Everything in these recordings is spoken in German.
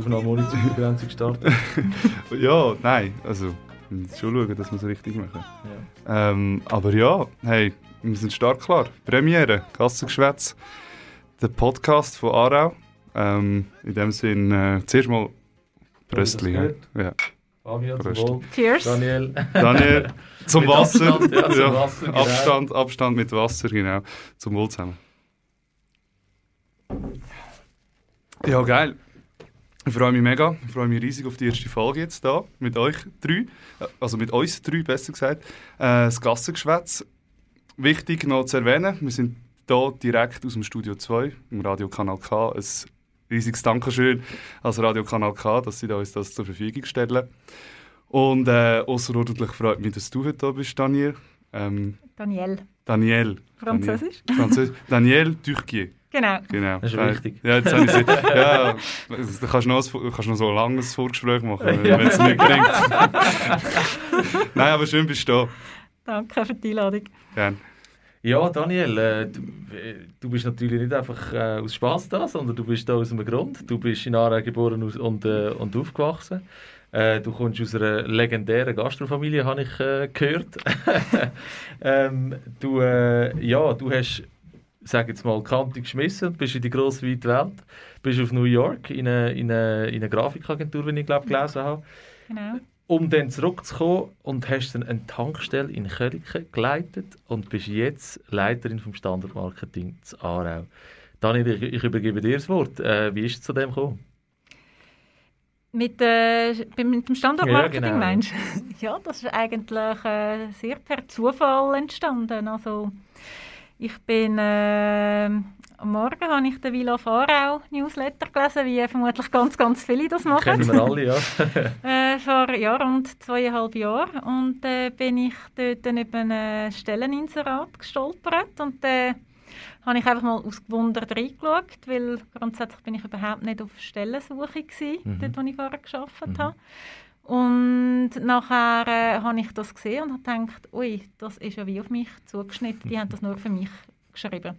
Aufnahmemunitionsbegrenzung starten. ja, nein, also wir müssen schon schauen, dass wir es richtig machen. Ja. Ähm, aber ja, hey, wir sind stark klar. Premiere, Gassengeschwätz, der Podcast von Arau. Ähm, in dem Sinne, äh, zuerst mal Bröstli. Ja. Fabio, zum. Cheers. Daniel. Daniel, zum Wasser. Abstand, ja, zum Wasser, genau. Abstand, Abstand mit Wasser, genau. Zum Wohl zusammen. Ja, geil. Ich freue mich mega. Ich freue mich riesig auf die erste Folge jetzt da mit euch drei. Also mit uns drei, besser gesagt. Äh, das Gassengeschwätz. Wichtig noch zu erwähnen, wir sind hier direkt aus dem Studio 2 im Radiokanal K. Ein riesiges Dankeschön als Radiokanal K, dass sie uns das zur Verfügung stellen. Und äh, außerordentlich freut mich, dass du heute da bist, Daniel. Ähm, Daniel. Daniel. Französisch. Daniel, Französisch. Daniel Turquier. Genau. genau. Das ist wichtig. Ja, jetzt habe ich sie. Ja, da kannst du noch, kannst noch so ein langes Vorgespräch machen, wenn es nicht bringt. Nein, aber schön bist du da. Danke für die Einladung. Gerne. Ja, Daniel, äh, du, äh, du, bist natürlich nicht einfach äh, aus Spaß da, sondern du bist da aus einem Grund. Du bist in Aarau geboren und, äh, und aufgewachsen. Du kommst aus einer legendären Gastrofamilie, habe ich gehört. ähm, du, ja, du hast sag jetzt mal, Kante geschmissen, bist in die grosse weite Welt, bist auf New York in eine, in eine, in eine Grafikagentur, wie ich glaube gelesen habe. Genau. Um dann zurückzukommen und hast dann eine Tankstelle in Kölliken geleitet und bist jetzt Leiterin vom Standardmarketing zu Aarau. Daniel, ich, ich übergebe dir das Wort. Äh, wie ist es zu dem gekommen? Mit, äh, mit dem Standardmarketing ja, genau. meinst du? ja, das ist eigentlich äh, sehr per Zufall entstanden. Also, ich bin äh, am Morgen habe ich den Villa Fahrau Newsletter gelesen, wie vermutlich ganz, ganz viele das machen. Kennen wir alle, ja. äh, vor ja, rund zweieinhalb Jahren. Und äh, bin ich dort dann über ein Stelleninserat gestolpert und äh, habe ich einfach mal ausgewundert reingeschaut, weil grundsätzlich bin ich überhaupt nicht auf Stellensuche gewesen, mhm. dort, wo ich vorher gearbeitet mhm. habe. Und nachher äh, habe ich das gesehen und habe gedacht, ui, das ist ja wie auf mich zugeschnitten. Die haben das nur für mich geschrieben.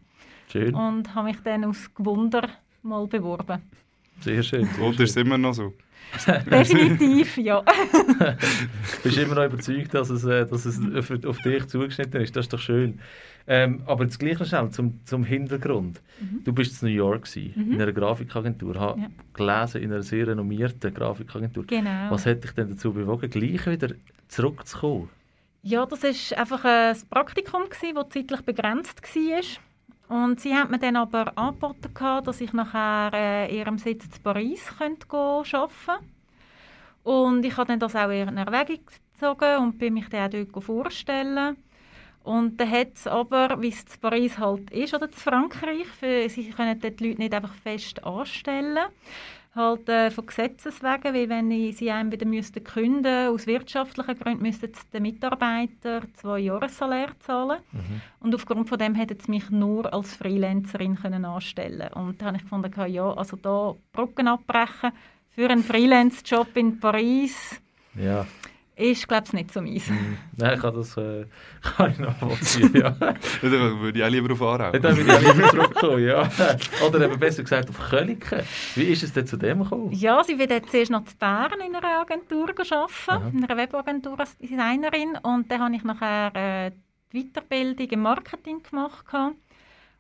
Schön. Und habe mich dann aus Gewunder mal beworben. Sehr schön. Und ist immer noch so? Definitiv, ja. Bist immer noch überzeugt, dass es, äh, dass es auf dich zugeschnitten ist. Das ist doch schön. Ähm, aber das Gleiche schnell zum, zum Hintergrund. Mhm. Du bist in New York gewesen, mhm. in einer Grafikagentur, habe ja. gelesen in einer sehr renommierten Grafikagentur. Genau. Was hat dich denn dazu bewogen, gleich wieder zurückzukommen? Ja, das war einfach ein Praktikum, das zeitlich begrenzt war. Und sie hat mir dann aber angeboten, dass ich nachher äh, ihrem Sitz in Paris könnte arbeiten könnte. Und ich habe dann das auch in Erwägung gezogen und bin mich dann auch dort vorstellen. Und dann hat es aber, wie es in Paris halt ist, oder in Frankreich, für, sie können dort die Leute nicht einfach fest anstellen halt äh, von Gesetzes wegen, weil wenn sie einem wieder müssten künden aus wirtschaftlichen Gründen, müssten die Mitarbeiter zwei Jahressalär zahlen. Mhm. Und aufgrund von dem hätten sie mich nur als Freelancerin können anstellen Und da habe ich gefunden, ja, also da Brücken abbrechen für einen Freelance-Job in Paris. Ja ist, glaube ich, nicht so meins. Mm, nein, ich kann das äh, kann ich nachvollziehen, ja. dann würde ich auch lieber auf Aarau. Dann würde ich auch lieber zurückkommen, ja. Oder eben besser gesagt auf Kölliken. Wie ist es denn zu dem gekommen? Ja, sie wird jetzt zuerst noch zu Bern in einer Agentur arbeiten, in einer Webagentur als Designerin. Und dann habe ich nachher äh, die Weiterbildung im Marketing gemacht.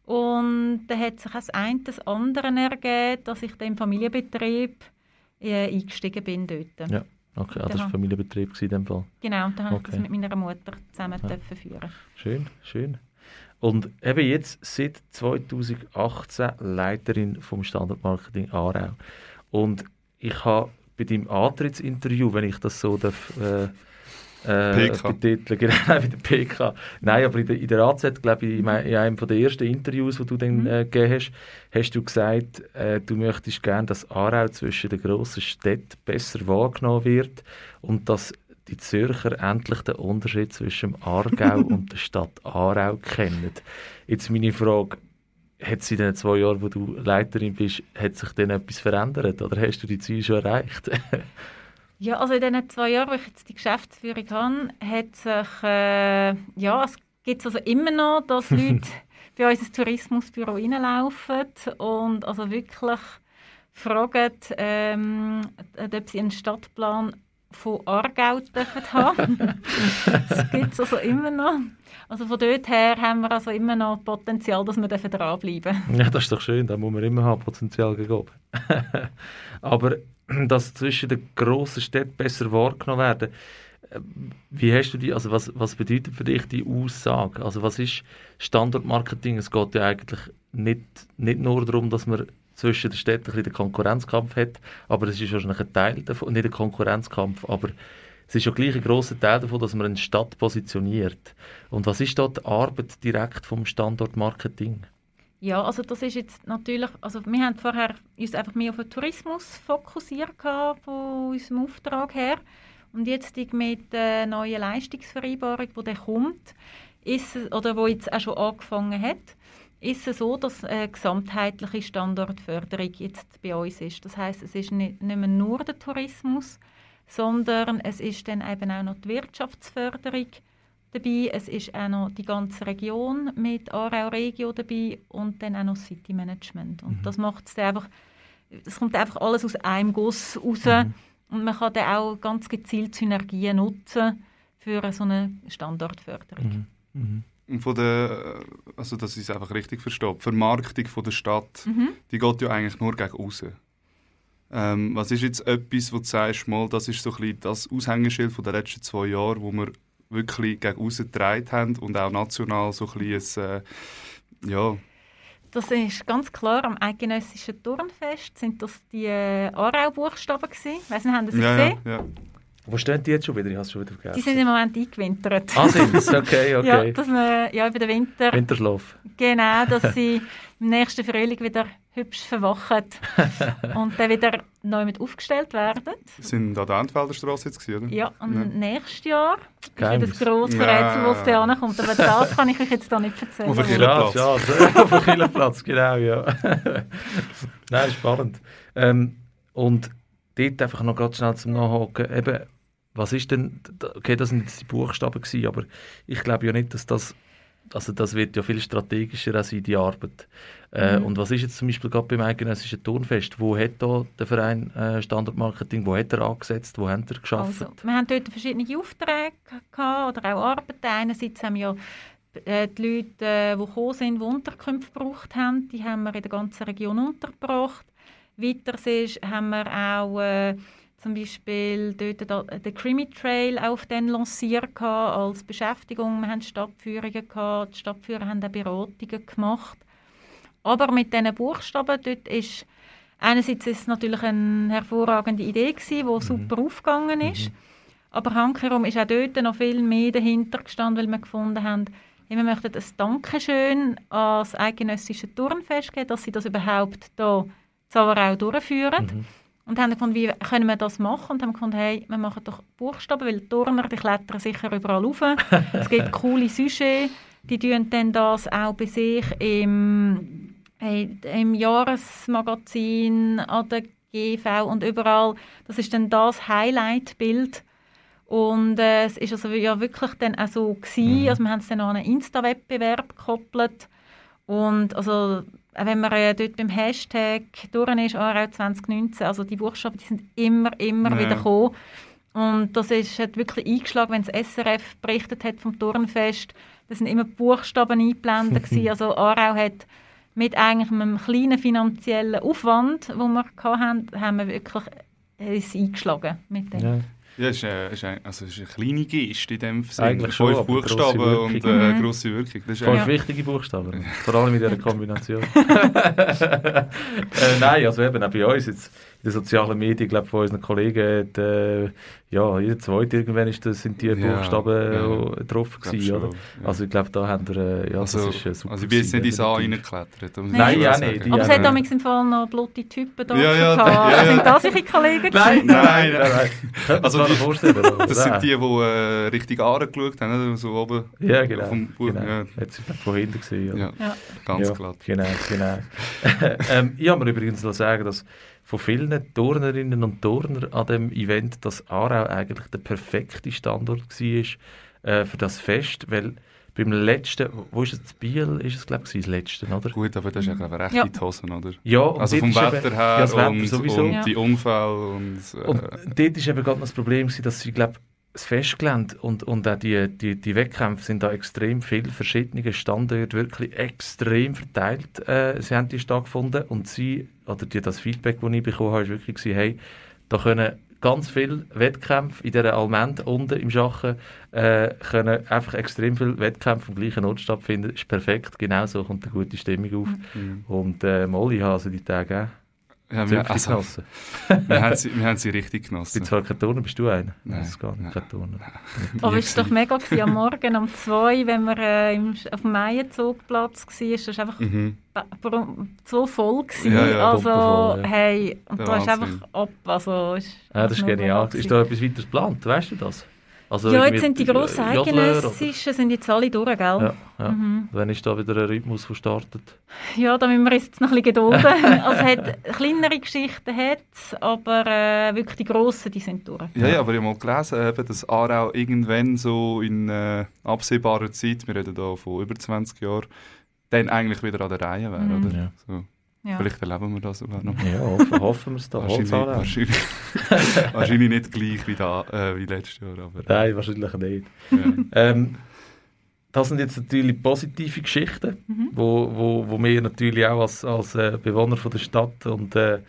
Und dann hat sich das eine das andere ergeben, dass ich dann im Familienbetrieb äh, eingestiegen bin dort. Ja. Okay, ah, das war Familienbetrieb in dem Fall. Genau, da habe okay. ich das mit meiner Mutter zusammen ja. führen. Schön, schön. Und eben jetzt seit 2018 Leiterin vom Standardmarketing Aarau. Und ich habe bei deinem Antrittsinterview, wenn ich das so darf, äh, äh, PK. Betiteln, genau, bei der PK. Nein, aber in der, in der AZ, glaube ich, in, in einem der ersten Interviews, die du dann mhm. äh, gegeben hast, hast du gesagt, äh, du möchtest gerne, dass Aarau zwischen den grossen Städten besser wahrgenommen wird und dass die Zürcher endlich den Unterschied zwischen dem Aargau und der Stadt Aarau kennen. Jetzt meine Frage, hat sich in den zwei Jahren, wo du Leiterin bist, hat sich denn etwas verändert oder hast du die Ziele schon erreicht? Ja, also in den zwei Jahren, wo ich jetzt die Geschäftsführung habe, hat sich, äh, ja, es gibt also immer noch, dass Leute bei uns ins Tourismusbüro reinlaufen und also wirklich fragen, ähm, ob sie einen Stadtplan von Aargau dürfen haben. das gibt es also immer noch. Also von dort her haben wir also immer noch Potenzial, dass wir dranbleiben dürfen. Ja, das ist doch schön, da muss man immer haben, Potenzial gegeben. Aber dass zwischen den grossen Städten besser wahrgenommen werden, äh, wie hast du die, also was, was bedeutet für dich die Aussage? Also was ist Standortmarketing? Es geht ja eigentlich nicht, nicht nur darum, dass man zwischen den Städten ein den Konkurrenzkampf hat, aber es ist wahrscheinlich ein Teil davon, nicht ein Konkurrenzkampf, aber es ist ja gleich ein grosser Teil davon, dass man eine Stadt positioniert. Und was ist dort die Arbeit direkt vom Standortmarketing? Ja, also das ist jetzt natürlich, also wir haben vorher uns einfach mehr auf den Tourismus fokussiert von unserem Auftrag her. Und jetzt mit der neuen Leistungsvereinbarung, die dann kommt, ist oder wo jetzt auch schon angefangen hat, ist es so, dass eine gesamtheitliche Standortförderung jetzt bei uns ist. Das heißt, es ist nicht, nicht mehr nur der Tourismus, sondern es ist dann eben auch noch die Wirtschaftsförderung dabei, es ist auch noch die ganze Region mit Aarau Regio dabei und dann auch noch City Management. Und mhm. das macht es einfach, es kommt einfach alles aus einem Guss raus mhm. und man kann dann auch ganz gezielt Synergien nutzen für so eine Standortförderung. Mhm. mhm. Von der, also dass ich es einfach richtig verstehe, die Vermarktung von der Stadt, mhm. die geht ja eigentlich nur gegen außen. Ähm, was ist jetzt etwas, wo du sagst, mal, das ist so ein bisschen das Aushängeschild der letzten zwei Jahre, wo wir wirklich gegen außen getragen haben und auch national so ein bisschen, äh, ja... Das ist ganz klar am eidgenössischen Turnfest sind das die äh, Aarau-Buchstaben gewesen. Weiss nicht, haben Sie ja, gesehen? Ja, ja. Wo stehen die jetzt schon wieder? Ich habe es schon wieder vergessen. Die sind im Moment eingewintert. Ah, sind sie? Okay, okay. ja, dass man, ja, über den Winter... Winterschlaf. Genau, dass sie im nächsten Frühling wieder hübsch verwachen und dann wieder neu mit aufgestellt werden. Sind an der Entfelder Straße jetzt gewesen, oder? Ja, und ja. nächstes Jahr Geheimnis. ist das grosse Rätsel, wo es da ankommt. Aber das kann ich euch jetzt da nicht erzählen. Auf dem Killerplatz. Ja, ja, auf dem Killerplatz, genau, ja. Nein, spannend. Ähm, und dort einfach noch ganz schnell zum Nachhaken. Eben, was ist denn, okay, das sind jetzt die Buchstaben gewesen, aber ich glaube ja nicht, dass das also das wird ja viel strategischer sein, die Arbeit. Äh, mhm. Und was ist jetzt zum Beispiel gerade beim eidgenössischen Turnfest? Wo hat da der Verein äh, Standortmarketing, wo hat er angesetzt, wo hat er geschafft? Also, wir haben dort verschiedene Aufträge gehabt, oder auch Arbeiten. Einerseits haben wir äh, die Leute, äh, die gekommen sind, die Unterkünfte gebraucht haben, die haben wir in der ganzen Region untergebracht. Weiter haben wir auch äh, zum Beispiel dort den Creamy Trail auf den lanciert als Beschäftigung. Wir hatten Stadtführungen gehabt, die Stadtführer haben auch Beratungen gemacht. Aber mit diesen Buchstaben dort ist einerseits ist es natürlich eine hervorragende Idee gewesen, die mhm. super aufgegangen ist. Mhm. Aber handherum ist auch dort noch viel mehr dahinter gestanden, weil wir gefunden haben, wir möchten ein Dankeschön an das eidgenössische Turnfest geben, dass sie das überhaupt hier Zavarau durchführen. Mhm. Und haben gefunden, wie können wir das machen? Und haben gefunden, hey, wir machen doch Buchstaben, weil die Turner, die klettern sicher überall rauf. es gibt coole Sujets, die tun dann das auch bei sich im, im Jahresmagazin, an der GV und überall. Das ist dann das Highlight-Bild. Und äh, es ist also ja wirklich dann auch so gewesen. Mhm. Also wir haben es dann an einen Insta-Wettbewerb gekoppelt. Und also wenn man äh, dort beim Hashtag durch ist, Aarau 2019, also die Buchstaben, die sind immer, immer ja. wieder gekommen. Und das ist, hat wirklich eingeschlagen, wenn das SRF berichtet hat vom Turnfest. Da sind immer Buchstaben eingeblendet gewesen. Also Aarau hat mit eigentlich einem kleinen finanziellen Aufwand, den wir hatten, haben wir wirklich es eingeschlagen mit dem. Ja. Ja, es ist, äh, ist, ein, also ist eine kleine Geste in dem Sinne. Eigentlich schon, Fünf Buchstaben und äh, mhm. grosse Wirkung. Das ist Fünf ja. wichtige Buchstaben, vor allem in dieser Kombination. äh, nein, also eben auch bei uns jetzt in den sozialen Medien, glaube von unseren Kollegen, die, ja, jeder zweite irgendwann ist das, sind die ja, Buchstaben ja, drauf gewesen, oder? Ja. Also ich glaube, da haben wir, äh, ja, also, das ist äh, super. Also ich bin jetzt nicht ins A reingeklettert. Nein, nein ja nicht. Aber es hat damals im Fall noch blutige Typen da ja, ja, gehabt. Ja, Sind das eure Kollegen Nein, nein, nein. nein. also die, vorstellen, das sind die, die äh, richtig angeschaut haben, so oben. Ja, genau. Vom genau. Ja. Hat sich von hinten gesehen. Ja, ganz glatt. Genau, genau. ähm, ich habe mir übrigens sagen, dass von vielen Turnerinnen und Turner an dem Event, dass Aarau eigentlich der perfekte Standort war äh, für das Fest, weil beim letzten, wo ist es, das Biel ist es glaube ich das letzte, oder? Gut, aber das ist ja glaube ich recht Ja. in die Hosen, oder? Ja, Also vom Wetter eben- her ja, Wetter und, sowieso. und Ja. die Unfälle und... Äh, Und dort ist eben gerade noch das Problem, dass sie, glaube das Festgelände und, und auch die, die, die Wettkämpfe sind da extrem viele verschiedene Standorte wirklich extrem verteilt. Äh, sie haben die stattgefunden und sie, oder die, das Feedback, das ich bekommen habe, ist wirklich gewesen, hey, da können ganz viele Wettkämpfe in dieser Almend unten im Schachen äh, können einfach extrem viele Wettkämpfe am gleichen Ort stattfinden. ist perfekt, genau so kommt eine gute Stimmung auf. Mhm. Und äh, Molly habe also die Tage auch wir, Zöpfchen also, genossen. wir, haben sie, wir haben sie richtig Ich genossen. bin zwar kein Turner, bist du einer? Nein, das ist gar nicht Turner. Aber es war doch mega gewesen, am Morgen um zwei, wenn wir äh, im, auf dem Meienzugplatz waren. Das war einfach Mhm. so voll. Gewesen. Ja, ja, also, pumpenvoll, ja. hey, und da ist einfach ab. Also, ist Ja, das ist genial. Ist da etwas weiteres geplant? Weißt du das? Also Ja, jetzt sind die grossen Eidgenössischen sind jetzt alle durch, gell? Ja, ja. Mhm. Wann ist da wieder ein Rhythmus, der startet? Ja, da müssen wir jetzt noch ein bisschen gedulden. also, es hat kleinere Geschichten, hat's, aber äh, wirklich die grossen, die sind durch. Ja, ja, aber ich habe mal gelesen, eben, dass Aarau irgendwann so in äh, absehbarer Zeit, wir reden da von über 20 Jahren, dann eigentlich wieder an der Reihe wäre, Mhm. oder? Ja. So. Ja. Vielleicht erleben wir das sogar noch. Ja, hoffen, hoffen wir es da. Wahrscheinlich, wahrscheinlich, wahrscheinlich nicht gleich wie, da, äh, wie letztes Jahr, aber Nein, wahrscheinlich nicht. ja. Ähm, das sind jetzt natürlich positive Geschichten, Mhm. wo, wo, wo wir natürlich auch als, als äh, Bewohner von der Stadt und äh,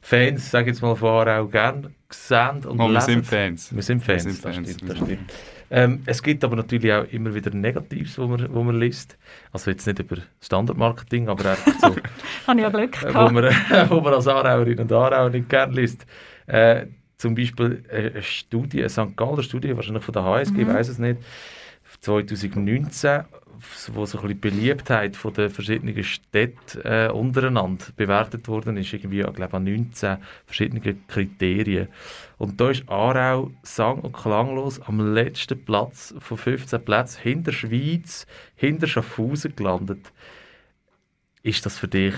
Fans, sage ich jetzt mal von Aarau, gerne sehen und Mal, wir lesen. sind Fans. Wir sind Fans, Wir sind das Fans, stimmt. wir Das stimmt. Ähm, es gibt aber natürlich auch immer wieder Negatives, wo man, wo man liest. Also jetzt nicht über Standardmarketing, aber einfach so, Habe ich ja Glück äh, wo, gehabt. man, wo man als Aarauerin und Aarauer nicht gerne liest. Äh, zum Beispiel äh, eine Studie, eine St. Galler Studie, wahrscheinlich von der HSG, ich Mhm. weiß es nicht, 2019, wo so ein bisschen die Beliebtheit von den verschiedenen Städten äh, untereinander bewertet worden ist, irgendwie, ich glaube, an 19 verschiedenen Kriterien. Und da ist Aarau sang- und klanglos am letzten Platz von 15 Plätzen hinter Schweiz, hinter Schaffhausen gelandet. Ist das für dich,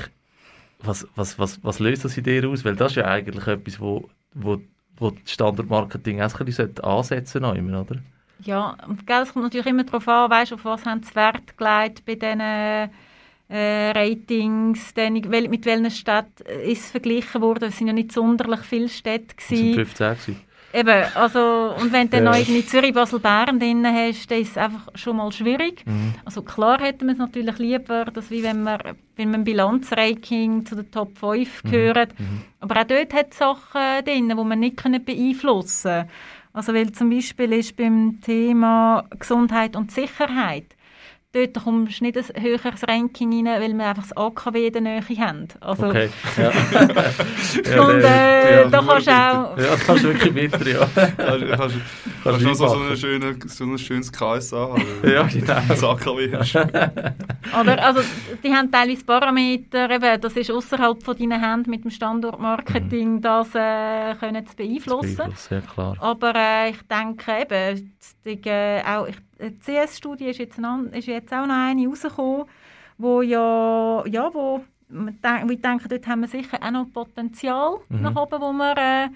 was, was, was, was löst das in dir aus? Weil das ist ja eigentlich etwas, wo, wo, wo Standardmarketing auch ein bisschen ansetzen sollte, oder? Ja, und gell, es kommt natürlich immer darauf an, weißt, auf was haben sie Wert gelegt bei diesen äh, Ratings, wel, mit welchen Städten ist es verglichen worden. Es sind ja nicht sonderlich viele Städte. Das sind Gewesen. 15 gewesen. Eben, also, und wenn du dann Ja. noch irgendwie Zürich, Basel, Bern drin hast, dann ist es einfach schon mal schwierig. Mhm. Also klar hätten wir es natürlich lieber, dass wie wenn wir, wenn wir im Bilanzranking zu den Top 5 gehört. Mhm. Aber auch dort hat es Sachen drin, die man nicht können beeinflussen können. Also weil zum Beispiel ist beim Thema Gesundheit und Sicherheit, dort kommst du nicht ein höheres Ranking rein, weil wir einfach das AKW in der Nähe haben. Also, Okay. Ja. Und äh, ja, da kannst du auch... ja, das ist wirklich bitter, ja. Kannst, kannst, kannst noch so, einen schönen, so ein schönes KSA haben. Ja, genau. Das AKW hast. Oder, also, die haben teilweise Parameter, eben, das ist außerhalb von deinen Händen mit dem Standortmarketing, das äh, können zu beeinflussen. Beeinflussen, Ja, klar. Aber äh, ich denke eben, die, äh, auch, ich, die CS-Studie ist jetzt, ist jetzt auch noch eine rausgekommen, wo ja, ja wo, man denk, wo ich denke, dort haben wir sicher auch noch Potenzial Mhm. nach oben, wo wir äh,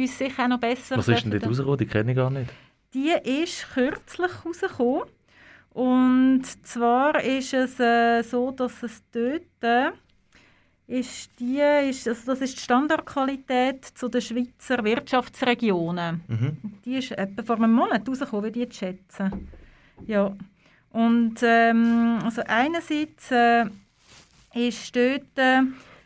uns sicher auch noch besser Was ist denn dort rausgekommen? Die kenne ich gar nicht. die ist kürzlich rausgekommen. Und zwar ist es äh, so, dass es dort äh, ist die, ist, also das ist die Standardqualität zu den Schweizer Wirtschaftsregionen. Mhm. Die ist etwa vor einem Monat rausgekommen, würde ich jetzt schätzen. Ja. Und ähm, also einerseits äh, ist dort, äh,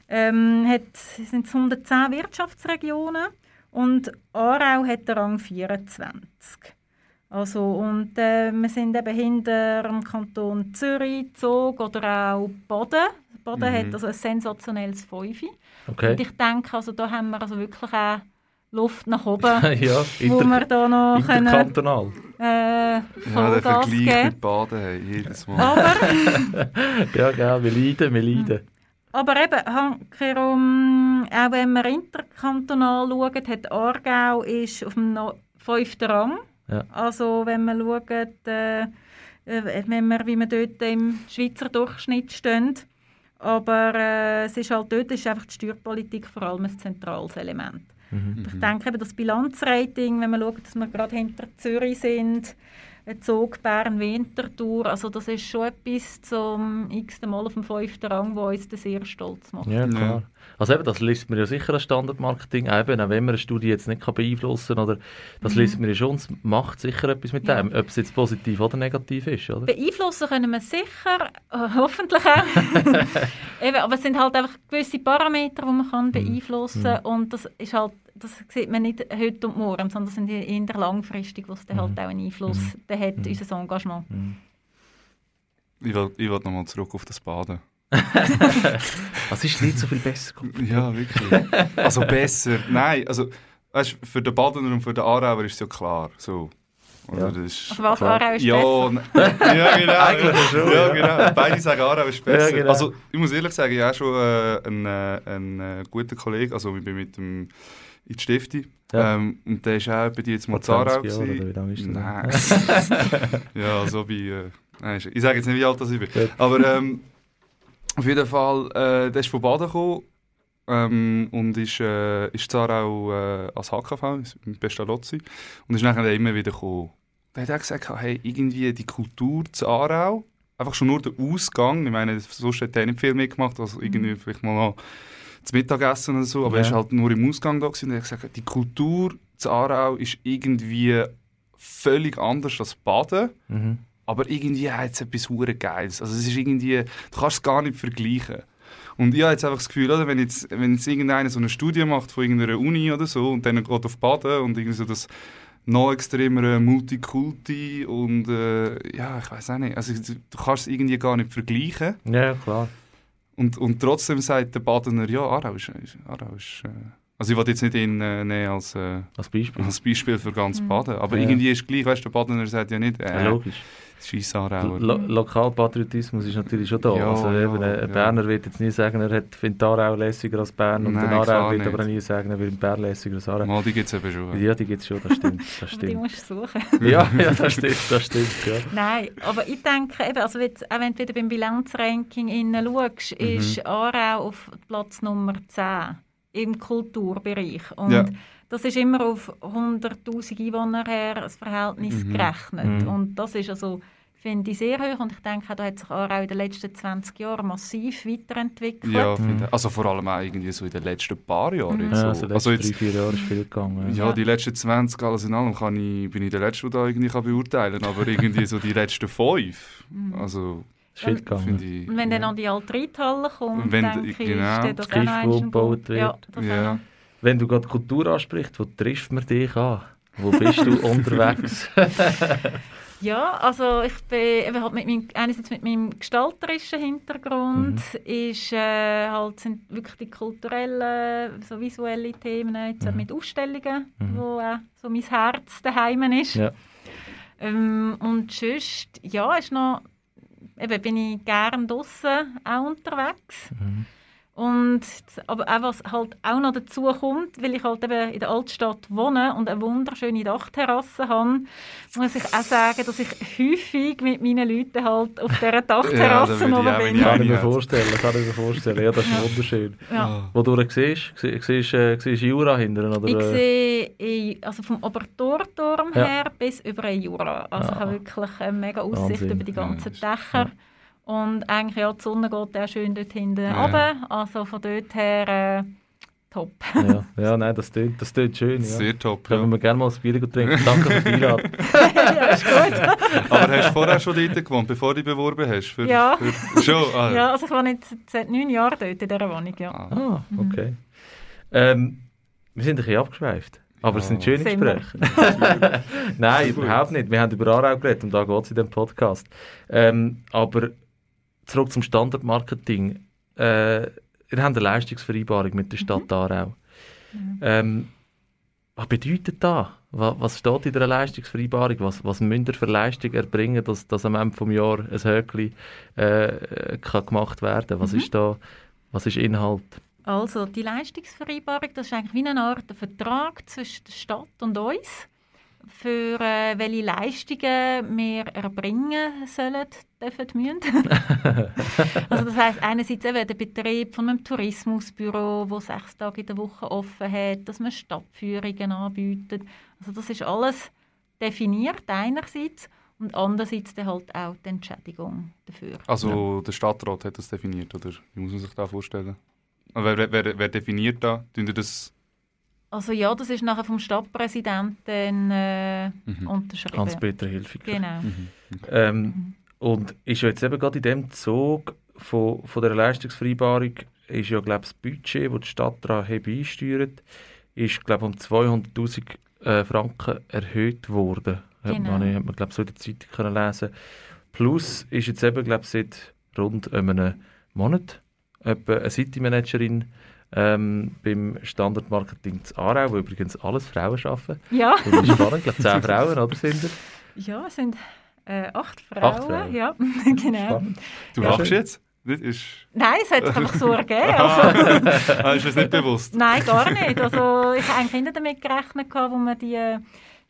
ähm, hat, sind es 110 Wirtschaftsregionen und Aarau hat den Rang 24. Also, und äh, wir sind eben hinter dem Kanton Zürich, Zug oder auch Baden. Baden Mhm. hat also ein sensationelles Fünfe. Okay. Und ich denke, also, da haben wir also wirklich auch Luft nach oben, ja, wo wir da noch können, interkantonal. Äh, Ja, der Vergleich geben. mit Baden, hey, jedes Mal. Aber, Ja, gell, wir leiden, wir leiden. aber eben, Hankerum, auch wenn wir interkantonal schauen, hat Aargau ist auf dem no- fünften Rang. Ja. Also wenn wir schauen, äh, äh, wenn wir, wie wir dort im Schweizer Durchschnitt stehen. Aber äh, es ist halt dort ist einfach die Steuerpolitik vor allem ein zentrales Element. Mhm. Ich denke das Bilanzrating, wenn wir schauen, dass wir gerade hinter Zürich sind, eine Zug Bern-Wintertour. Also das ist schon etwas zum x Mal auf dem fünften Rang, wo uns das sehr stolz macht. Ja, klar. Also eben, das liest man ja sicher als Standardmarketing, eben, auch wenn man eine Studie jetzt nicht kann beeinflussen kann, oder das liest man ja schon, es macht sicher etwas mit Ja. dem, ob es jetzt positiv oder negativ ist, oder? Beeinflussen können wir sicher, äh, hoffentlich auch. Eben, aber es sind halt einfach gewisse Parameter, die man kann beeinflussen kann. Und das ist halt, das sieht man nicht heute und morgen, sondern das sind eher langfristig, was dann halt auch einen Einfluss dann hat, unser Engagement. Ich will, ich will nochmal zurück auf das Baden. Was ist nicht so viel besser? Ja, wirklich. Also besser. Nein, also weißt, für den Badener und für den Aarauer ist es ja klar. So. Oder Ja. das ist, Also was. Aarau ist ja, besser. n- ja, genau. Eigentlich schon, ja, ja. genau. Beide sagen Aarau ist besser. Ja, genau. Also ich muss ehrlich sagen, ich habe schon äh, einen, äh, einen äh, guten Kollegen, also ich bin mit dem in die Stifte. Ja. Ähm, und der ist auch bei dir jetzt mal Vor zu Aarau 20 Jahren, gewesen. oder wie lange ist das? Nein. ja, so bei. Äh, nein, ich sage jetzt nicht, wie alt das ich bin. Gut. Aber ähm, auf jeden Fall, äh, der ist von Baden gekommen ähm, und ist, äh, ist zwar auch äh, als HKV in Pestalozzi und ist nachher immer wieder gekommen. Der hat auch gesagt, hey, irgendwie die Kultur zu Aarau, einfach schon nur der Ausgang, ich meine, sonst hat er nicht viel mitgemacht, also irgendwie vielleicht mal noch zu Mittagessen oder so, aber Ja. er ist halt nur im Ausgang da gewesen und er hat gesagt, die Kultur zu Aarau ist irgendwie völlig anders als Baden. Mhm. Aber irgendwie hat es etwas hure Geiles. Also es ist irgendwie, du kannst es gar nicht vergleichen. Und ich habe jetzt einfach das Gefühl, oder, wenn, jetzt, wenn jetzt irgendeiner so eine Studie macht von irgendeiner Uni oder so und dann geht auf Baden und irgendwie so das noch extremere Multikulti und äh, ja, ich weiß auch nicht. Also du du kannst es irgendwie gar nicht vergleichen. Ja, klar. Und, und trotzdem sagt der Badener, ja, Aarau ist... Aarau ist äh, also ich wollte jetzt nicht ihn äh, nehmen als, äh, Als Beispiel. als Beispiel für ganz Baden, aber Ja. irgendwie ist es gleich, weißt du, der Badener sagt ja nicht, Ja, äh, logisch. Lo Lokalpatriotismus ist natürlich schon da. Ja, also eben, ja, ein ja. Berner wird jetzt nie sagen, er hat, findet Aarau lässiger als Bern und ein Aarau wird aber nie sagen, er findet Bern lässiger als Aarau. Mal, die gibt es eben schon. Ja, die gibt es schon, das stimmt. Das Aber die stimmt. musst du suchen. ja, ja, das stimmt, das stimmt, ja. Nein, aber ich denke, eben, also jetzt, auch wenn du wieder beim Bilanzranking schaust, Mhm. ist Aarau auf Platz Nummer 10 im Kulturbereich. Und Ja. das ist immer auf 100'000 Einwohner her das Verhältnis Mhm. gerechnet. Mhm. Und das ist also, finde ich, sehr hoch. Und ich denke, da hat sich Aarau in den letzten 20 Jahren massiv weiterentwickelt. Ja, ich. Also vor allem auch irgendwie so in den letzten paar Jahren. Mhm. Jetzt Ja, so. also, also jetzt, drei, vier Jahre ist viel gegangen. ja, Ja. die letzten 20, alles in allem, kann ich, bin ich der Letzte, der da irgendwie kann beurteilen kann. Aber irgendwie so die letzten fünf, also finde gegangen. ich... Und wenn ja. dann an die alte Reithalle kommt, wenn- denke ich, genau. ist das auch noch gebaut. Ja, wird. Ja. noch. Wenn du gerade Kultur ansprichst, wo trifft man dich an? Wo bist du unterwegs? Ja, also ich bin eben halt mit meinem, einerseits mit meinem gestalterischen Hintergrund Mhm. ist, äh, halt, sind wirklich die kulturellen, so visuelle Themen, jetzt Mhm. mit Ausstellungen, Mhm. wo auch so mein Herz daheim ist. Ja. Ähm, und sonst, ja, ist noch, eben bin ich gerne draußen auch unterwegs. Mhm. Und, aber auch was halt auch noch dazu kommt, weil ich halt eben in der Altstadt wohne und eine wunderschöne Dachterrasse habe, muss ich auch sagen, dass ich häufig mit meinen Leuten halt auf dieser Dachterrasse ich oben bin. Kann ich mir Ja. vorstellen, kann ich mir vorstellen. Ja, das ist wunderschön. Ja. Wo du siehst, siehst, siehst, äh, siehst du Jura hinten? Oder? Ich sehe also vom Obertorturm Ja. her bis über den Jura. Also ich habe wirklich eine mega Aussicht Wahnsinn. über die ganzen Ja, Dächer. Und eigentlich ja, die Sonne geht auch schön dort hinten Ja. runter. Also von dort her äh, top. ja, ja, nein, das tönt, das tönt schön. Ja. Sehr top, Können ja. wir gerne mal ein Bier trinken. Danke für die Einladung. ja, ist gut. Aber hast du vorher schon dort gewohnt, bevor du dich beworben hast? Für, Ja. Für, schon? Ah, Ja, also ich wohne jetzt seit neun Jahren dort in dieser Wohnung, ja. Ah. Ah, okay. Ähm, wir sind ein bisschen abgeschweift. Aber es sind Ja. schöne. Gespräche. Nein, überhaupt nicht. Wir haben über Aarau geredet und da geht es in diesem Podcast. Ähm, aber zurück zum Standardmarketing. Äh, ihr habt eine Leistungsvereinbarung mit der Stadt Aarau. Ähm, was bedeutet das? Was, was steht in der Leistungsvereinbarung? Was, was müsst ihr für Leistung erbringen, dass, dass am Ende des Jahres ein Höckli äh, kann gemacht werden kann? Was, ist da, was ist Inhalt? Also, die Leistungsvereinbarung, das ist eigentlich wie eine Art Vertrag zwischen der Stadt und uns, für äh, welche Leistungen wir erbringen sollen, dürfen, müssen. also das heisst einerseits eben der Betrieb von einem Tourismusbüro, wo sechs Tage in der Woche offen hat, dass man Stadtführungen anbietet. Also das ist alles definiert einerseits und andererseits dann halt auch die Entschädigung dafür. Also der Stadtrat hat das definiert, oder wie muss man sich das vorstellen? Wer, wer, wer, definiert da? Tun ihr das Also ja, das ist nachher vom Stadtpräsidenten äh, Mhm. unterschrieben. Hans-Peter Hilfiger. Genau. Ähm, und ist ja jetzt eben gerade in dem Zug von, von der Leistungsvereinbarung ist ja, glaube das Budget, das die Stadt daran hat beisteuert, ist, glaube um 200'000 äh, Franken erhöht worden. Hat Genau. man, hat man glaube so in der Zeitung können lesen Plus ist jetzt eben, glaube seit rund einem Monat etwa eine City-Managerin ähm, beim Standardmarketing zu Aarau, wo übrigens alles Frauen arbeiten. Ja, Das ist spannend, ich glaube 10 Frauen, oder sind ihr? ja, es sind äh, acht Frauen. Acht Frauen. Ja, genau. Spannend. Du Ja, lachst jetzt? Das ist, Nein, es hat sich einfach so ergeben. Also, ah, ist das nicht bewusst? nein, gar nicht. Also, ich habe eigentlich nicht damit gerechnet, wo wir die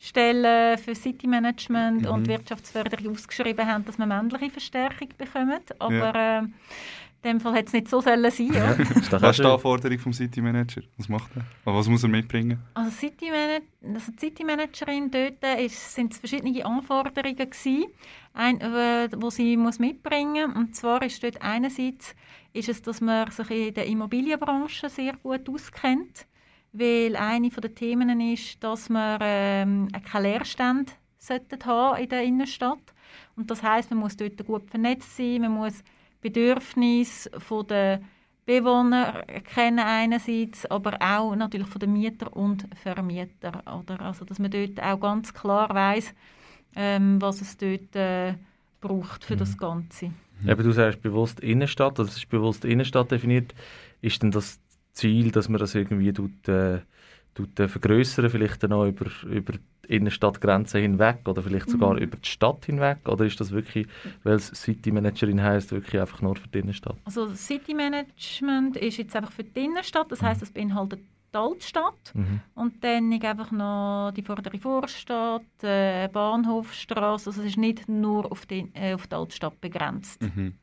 Stellen für City Management und Wirtschaftsförderung ausgeschrieben haben, dass wir männliche Verstärkung bekommen. Aber äh, in dem Fall hätte es nicht so sollen sein. Ja. Was ist die. Anforderung vom City Manager? Was macht er? Aber was muss er mitbringen? Also, City Mana- also die City Managerin dort ist, sind es verschiedene Anforderungen gewesen, ein, äh, wo sie muss mitbringen Und zwar ist dort einerseits ist es, dass man sich in der Immobilienbranche sehr gut auskennt, weil eine der Themen ist, dass wir ähm, keinen Leerstand sollten haben in der Innenstadt. Und das heißt, man muss dort gut vernetzt sein, man muss Bedürfnisse von der Bewohner kennen einerseits, aber auch natürlich von den Mieter und Vermieter. Oder? Also, dass man dort auch ganz klar weiß, ähm, was es dort äh, braucht für das Ganze. Eben, du sagst bewusst Innenstadt, also es ist bewusst Innenstadt definiert. Ist denn das Ziel, dass man das irgendwie tut, tut, äh, vergrößern, vielleicht dann auch über, über die Innenstadtgrenzen hinweg oder vielleicht sogar über die Stadt hinweg? Oder ist das wirklich, weil es City Managerin heisst, wirklich einfach nur für die Innenstadt? Also das City Management ist jetzt einfach für die Innenstadt, das heißt, es beinhaltet die Altstadt Mhm. und dann einfach noch die vordere Vorstadt, äh, Bahnhofstraße. Also es ist nicht nur auf die, äh, auf die Altstadt begrenzt. Mhm.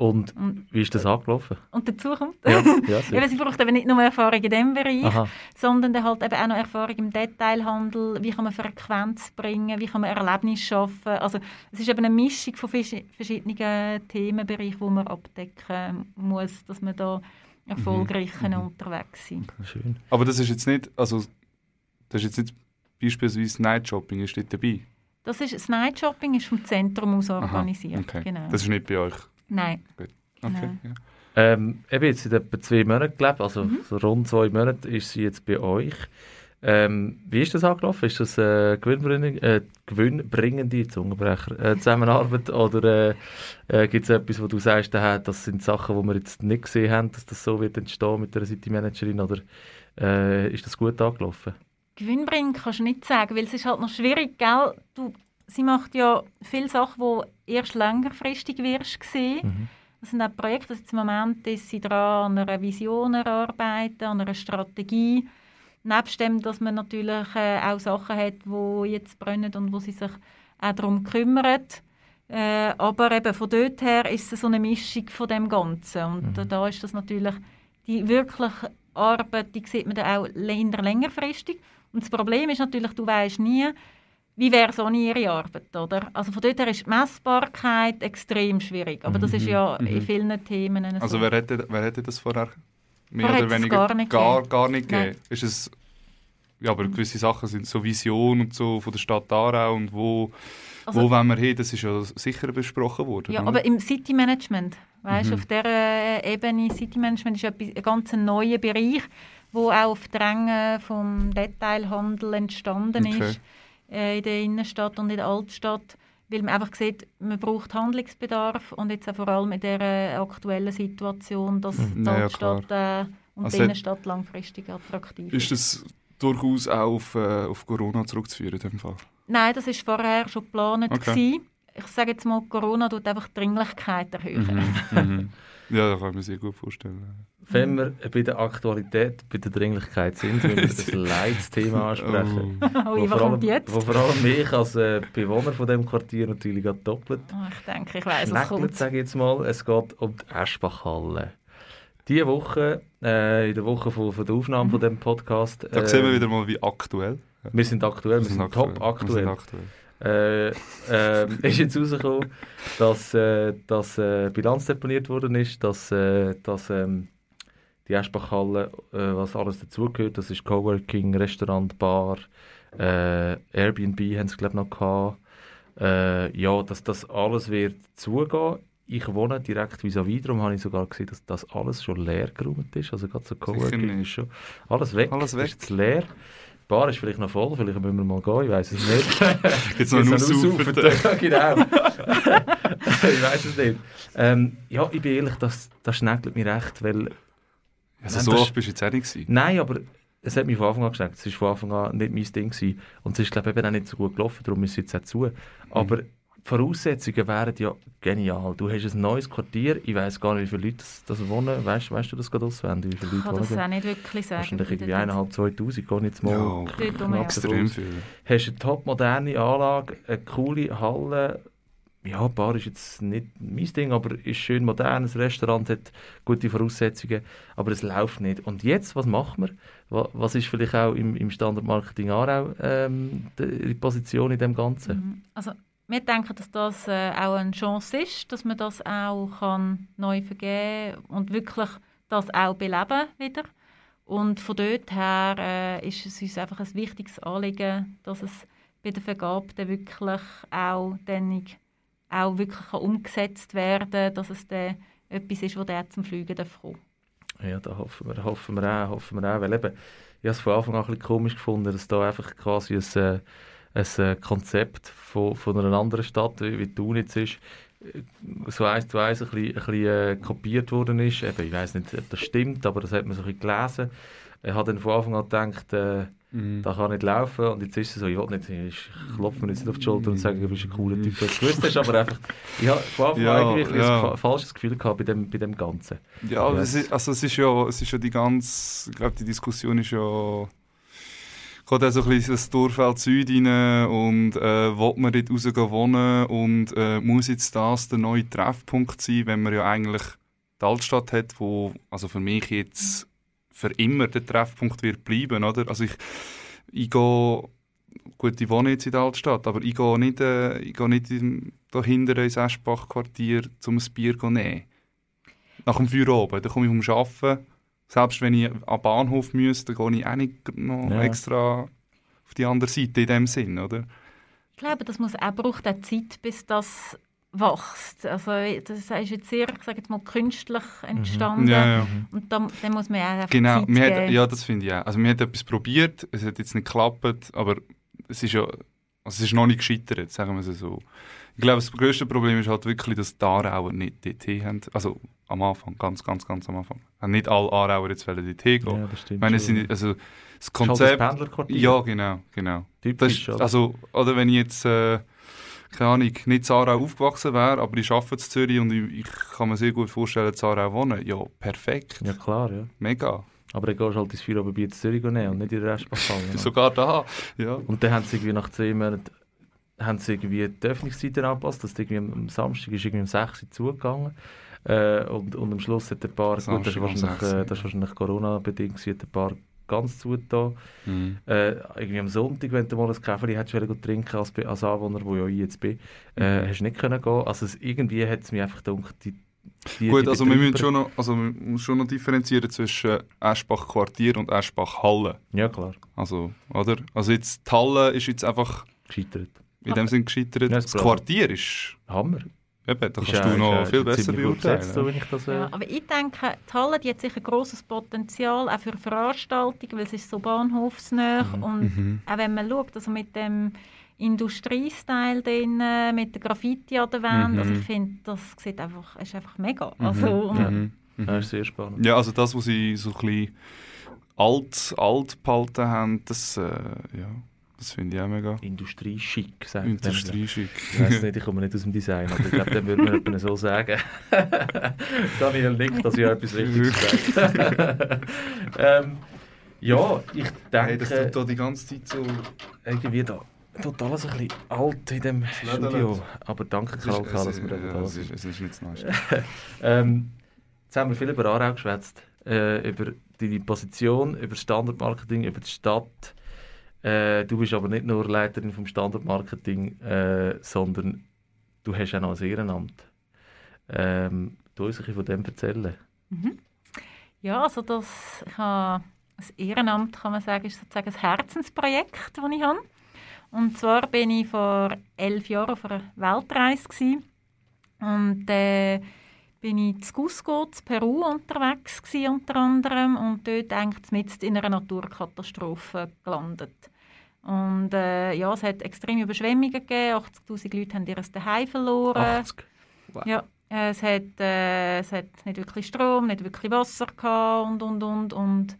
Und Und, wie ist das angelaufen? und dazu kommt, Ja, ja, Ja, sie braucht eben nicht nur Erfahrung in diesem Bereich, Aha. sondern dann halt eben auch noch Erfahrung im Detailhandel. Wie kann man Frequenz bringen? Wie kann man Erlebnis schaffen? Also es ist eben eine Mischung von verschi- verschiedenen Themenbereichen, die man abdecken muss, dass man da erfolgreich Mhm. mhm. unterwegs sein Schön. Aber das ist jetzt nicht, also das ist jetzt nicht beispielsweise Night Shopping, ist dort dabei? Das ist, das Night Shopping ist vom Zentrum aus Aha, organisiert. Okay. Genau. Das ist nicht bei euch. Nein. Okay. Genau. Ja. Ähm, eben jetzt seit etwa zwei Monaten gelebt, also Mhm. so rund zwei Monate ist sie jetzt bei euch. Ähm, wie ist das angelaufen? Ist das äh, gewinnbringende, äh, gewinnbringende Zungenbrecher, äh, Zusammenarbeit oder äh, äh, gibt es etwas, wo du sagst, äh, das sind Sachen, die wir jetzt nicht gesehen haben, dass das so wird entstehen mit der City Managerin oder äh, ist das gut angelaufen? Gewinnbringend kannst du nicht sagen, weil es ist halt noch schwierig, gell? Du, sie macht ja viele Sachen, die erst längerfristig wirst sehen. Mhm. Das sind auch Projekte, also jetzt im Moment ist sie dran, an einer Vision erarbeiten, an einer Strategie. Nebst dem, dass man natürlich äh, auch Sachen hat, die jetzt brennen und wo sie sich auch darum kümmert. Äh, aber eben von dort her ist es so eine Mischung von dem Ganzen. Und Mhm. da ist das natürlich die wirkliche Arbeit, die sieht man dann auch länger, längerfristig. Und das Problem ist natürlich, du weißt nie, wie wäre so ihre Arbeit, oder? Also von dort her ist die Messbarkeit extrem schwierig. Aber das ist ja in Mhm. vielen Themen so. Also wer hätte, wer hätte das vorher mehr Vorher oder es weniger gar nicht gar, gegeben. gar nicht gegeben? Ist es, ja, aber gewisse Sachen sind so Vision und so von der Stadt Aarau und wo, Also- wo wollen wir hin, das ist ja sicher besprochen worden. Ja, oder? aber im City Management, weißt, Mhm. auf dieser Ebene, City Management ist ein ganz neuer Bereich, wo auch auf Drängen vom Detailhandel entstanden Okay. ist, äh, in der Innenstadt und in der Altstadt, weil man einfach sieht, man braucht Handlungsbedarf und jetzt auch vor allem in der aktuellen Situation, dass Mhm. die Ja, Altstadt äh, und Also die Innenstadt langfristig attraktiv ist das durchaus auch auf, äh, auf Corona zurückzuführen in dem Fall? Nein, das ist vorher schon geplant. Okay. gewesen. Ich sage jetzt mal, Corona tut einfach die Dringlichkeit erhöhen. Mhm. Ja, das kann ich mir sehr gut vorstellen. Wenn wir bei der Aktualität, bei der Dringlichkeit sind, wenn wir das Leitsthema ansprechen. Oh. Wo, was vor allem, kommt jetzt? wo vor allem mich als äh, Bewohner von dem Quartier natürlich doppelt Oh, ich denke, ich weiß, was kommt. sage ich jetzt mal. Es geht um die Eschbachhalle. Diese Woche, äh, in der Woche von, von der Aufnahme von dem Podcast, Da äh, sehen wir wieder mal, wie aktuell. wir sind aktuell, wir sind, top Wir sind aktuell. aktuell. Äh, äh, ist jetzt rausgekommen, dass, äh, dass äh, Bilanz deponiert worden ist, dass, äh, dass ähm, die Eschbachhalle, äh, was alles dazugehört, das ist Coworking, Restaurant, Bar, äh, Airbnb haben sie glaube noch gehabt. Äh, ja, dass das alles wird zugehen. Ich wohne direkt vis-à-vis, darum habe ich sogar gesehen, dass das alles schon leer geräumt ist. Also gerade so Coworking ist schon alles weg. Alles weg. Ist leer. Die Bar ist vielleicht noch voll, vielleicht müssen wir mal gehen, ich weiß es nicht. Jetzt noch ein Jetzt Aussaufen. Ja, genau. ich weiß es nicht. Ähm, ja, ich bin ehrlich, das, das schneckelt mich recht, weil... Also Nein, so oft bist du jetzt auch nicht gewesen. Nein, aber es hat mich von Anfang an gesagt, es war von Anfang an nicht mein Ding gewesen. und es ist glaube ich eben auch nicht so gut gelaufen, darum ist es jetzt auch zu. Aber die Voraussetzungen wären ja genial. Du hast ein neues Quartier, ich weiß gar nicht, wie viele Leute das, das wohnen. Weißt, weißt du das gerade auswendig, wie viele Ich Leute kann das da? auch nicht wirklich sagen. Wahrscheinlich wie irgendwie eineinhalb, zweitausend, gar nicht mal Ja, ja. extrem viel. hast eine top moderne Anlage, eine coole Halle. Ja, Bar ist jetzt nicht mein Ding, aber ist schön modern. Das Restaurant hat gute Voraussetzungen, aber es läuft nicht. Und jetzt, was machen wir? Wa- Was ist vielleicht auch im, im Standardmarketing Aarau ähm, die die Position in dem Ganzen? Mhm. Also, wir denken, dass das äh, auch eine Chance ist, dass man das auch kann neu vergeben und wirklich das auch beleben wieder. Und von dort her äh, ist es uns einfach ein wichtiges Anliegen, dass es bei der Vergabe dann wirklich auch, dann auch wirklich kann umgesetzt werden dass es dann etwas ist, wo der zum Fliegen kommen. Ja, da hoffen wir, hoffen wir auch, hoffen wir auch. Weil eben, ich habe es von Anfang an ein bisschen komisch gefunden, dass da einfach quasi ein, äh, ein äh, Konzept von, von einer anderen Stadt, wie, wie Thun jetzt ist, äh, so eins zu eins ein bisschen, ein bisschen äh, kopiert worden ist. Eben, ich weiß nicht, ob das stimmt, aber das hat man so ein bisschen gelesen. Ich habe dann von Anfang an gedacht, äh, Mhm. das kann nicht laufen. Und jetzt ist es so, ich will nicht, ich klopfe mir jetzt nicht auf die Schulter und sage, du bist ein cooler Typ, der es gewusst hast, aber einfach, ich habe von Anfang Ja, an bisschen ja. ein falsches Gefühl gehabt bei dem, bei dem Ganzen. Ja, aber es ist, also es ist ja, es ist ja die ganze, ich glaube, die Diskussion ist ja, geht auch so ein bisschen das Dorfeld Süd rein und äh, will man dort rausgehen wohnen und äh, muss jetzt das der neue Treffpunkt sein, wenn man ja eigentlich die Altstadt hat, wo also für mich jetzt für immer der Treffpunkt wird bleiben, oder? Also ich, ich gehe, gut, ich wohne jetzt in der Altstadt, aber ich gehe nicht, äh, ich gehe nicht in, da ins Eschbach-Quartier, um ein Bier zu nehmen nach dem Feuer oben. Dann komme ich vom Arbeiten. Selbst wenn ich am Bahnhof müsste, dann gehe ich auch nicht noch Ja. extra auf die andere Seite in dem Sinn, oder? Ich glaube, das muss auch, braucht auch Zeit, bis das wächst. Also das ist jetzt sehr, ich sage jetzt mal, künstlich entstanden. Ja, ja. Und dann, dann muss man auch einfach Genau, Zeit hat, ja, das finde ich auch. Also wir haben etwas probiert, es hat jetzt nicht geklappt, aber es ist ja, also es ist noch nicht gescheitert, sagen wir es so. Ich glaube, das grösste Problem ist halt wirklich, dass die Aarauer nicht DT haben. Also am Anfang, ganz, ganz, ganz am Anfang. Haben nicht alle Aarauer jetzt wollen DT gehen. Ja, das stimmt. Ich meine, es sind, also das halt Konzept... ein Pendlerquartier. Ja, genau, genau. Das typisch. oder? also, oder wenn ich jetzt, äh, keine Ahnung, nicht in Aarau aufgewachsen wäre, aber ich arbeite in Zürich und ich, ich kann mir sehr gut vorstellen, in Aarau wohnen. Ja, perfekt. ja, klar, ja. Mega. Aber dann gehst du halt ins Feierabendbier in Zürich nehmen und nicht in der Restbachhalle. ne? Sogar da. Ja. Und dann haben sie irgendwie nach zehn Monaten haben sie irgendwie die Öffnungszeiten angepasst. Das irgendwie am, am Samstag ist irgendwie um 6 Uhr zugegangen. Äh, und, und am Schluss hat der Paar, gut, das ist wahrscheinlich, 6 Uhr. äh, das ist wahrscheinlich Corona-bedingt, hat der Paar ganz zugetan. Mhm. Äh, irgendwie am Sonntag, wenn du mal ein Käferli hättest wollen trinken als, als Anwohner, wo ja ich jetzt bin, äh, Mhm. hast du nicht können gehen. Also es, irgendwie hat es mich einfach gedacht, die, die Gut, die also wir müssen schon noch, also wir müssen schon noch differenzieren zwischen Eschbach-Quartier und Eschbach-Halle. Ja, klar, Also, oder? Also jetzt, die Halle ist jetzt einfach gescheitert. In dem Sinn gescheitert. Ja, das das. Quartier ist, Hammer. eben, da Ist kannst ja- du ist noch ja- viel ist ja besser so beurteilen. das, äh, Ja, aber ich denke, die Halle die hat sicher ein grosses Potenzial, auch für Veranstaltungen, weil es ist so bahnhofsnäher Mhm. und Mhm. auch wenn man schaut, also mit dem Industriestyle drin, mit der Graffiti an der Wand, Mhm. also ich finde, das sieht einfach, ist einfach mega. Also, und Ja. Mhm. Mhm. Das ist sehr spannend. Ja, also das, was sie so ein bisschen alt, alt behalten haben, das, äh, ja, das finde ich auch mega Industrie-schick, sagt man. industrieschick. Ich weiß nicht, ich komme nicht aus dem Design, aber ich glaube, dann würde man jemanden so sagen. Daniel nickt, dass ich etwas Richtiges sage. ähm, ja, ich Hey, das denke, tut da die ganze Zeit so... irgendwie da tut alles ein bisschen alt in dem. Studio. Aber danke, Karl, Karl, dass wir ja, da es, sind. ist, es ist nicht das Neueste. Ähm, jetzt haben wir viel über Aarau geschwätzt, äh, über deine Position, über Standardmarketing, über die Stadt. Äh, du bist aber nicht nur Leiterin vom Standardmarketing, äh, sondern du hast auch noch ein Ehrenamt. Ähm, du uns ein von dem erzählen. Mhm. Ja, also das, habe das Ehrenamt, kann man sagen, ist sozusagen ein Herzensprojekt, das ich habe. Und zwar bin ich vor elf Jahren auf einer Weltreise gewesen. und äh, bin ich zu Cusco, in Peru unterwegs gewesen, unter anderem und dort eigentlich in einer Naturkatastrophe gelandet. Und äh, ja, es hat extreme Überschwemmungen gegeben, 80'000 Leute haben ihr Zuhause verloren. 80. Wow. Ja, äh, es, hat, äh, es hat nicht wirklich Strom, nicht wirklich Wasser gehabt und, und, und. Und